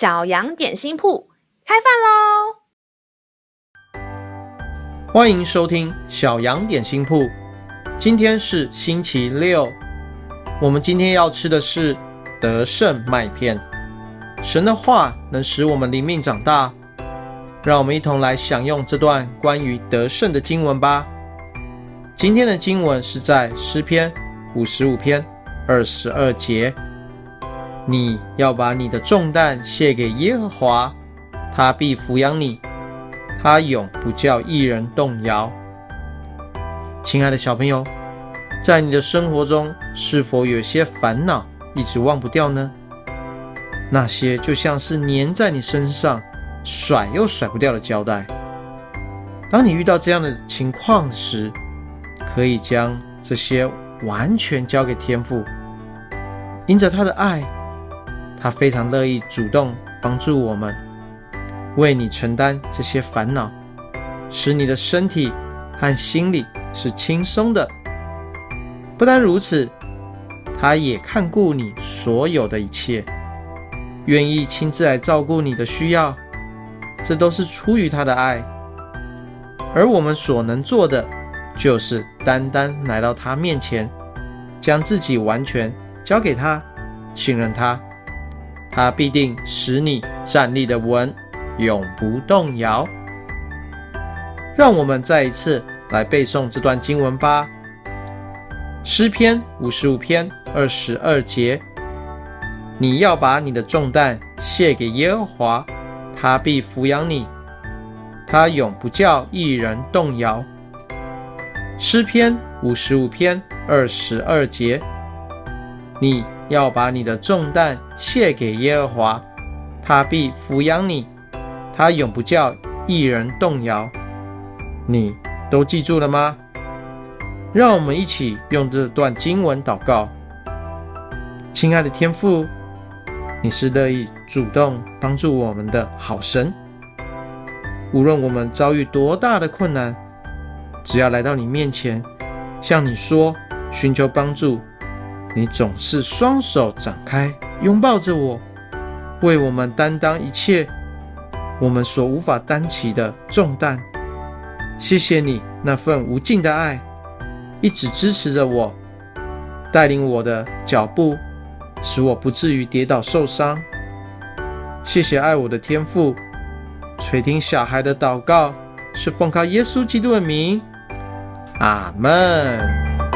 小羊点心铺开饭喽！欢迎收听小羊点心铺。今天是星期六，我们今天要吃的是德胜麦片。神的话能使我们灵命长大，让我们一同来享用这段关于德胜的经文吧。今天的经文是在诗篇五十五篇二十二节。你要把你的重担卸给耶和华，他必抚养你，他永不叫一人动摇。亲爱的小朋友，在你的生活中，是否有些烦恼一直忘不掉呢？那些就像是粘在你身上，甩又甩不掉的胶带。当你遇到这样的情况时，可以将这些完全交给天父，因着他的爱。他非常乐意主动帮助我们，为你承担这些烦恼，使你的身体和心理是轻松的。不单如此，他也看顾你所有的一切，愿意亲自来照顾你的需要，这都是出于他的爱。而我们所能做的，就是单单来到他面前，将自己完全交给他，信任他。他必定使你站立的稳，永不动摇。让我们再一次来背诵这段经文吧。诗篇五十五篇二十二节：你要把你的重担卸给耶和华，他必抚养你，他永不叫一人动摇。诗篇五十五篇二十二节：你。要把你的重担卸给耶和华，他必抚养你，他永不叫一人动摇。你都记住了吗？让我们一起用这段经文祷告。亲爱的天父，你是乐意主动帮助我们的好神。无论我们遭遇多大的困难，只要来到你面前，向你说，寻求帮助。你总是双手展开，拥抱着我，为我们担当一切我们所无法担起的重担。谢谢你那份无尽的爱，一直支持着我，带领我的脚步，使我不至于跌倒受伤。谢谢爱我的天父，垂听小孩的祷告，是奉靠耶稣基督的名。阿门。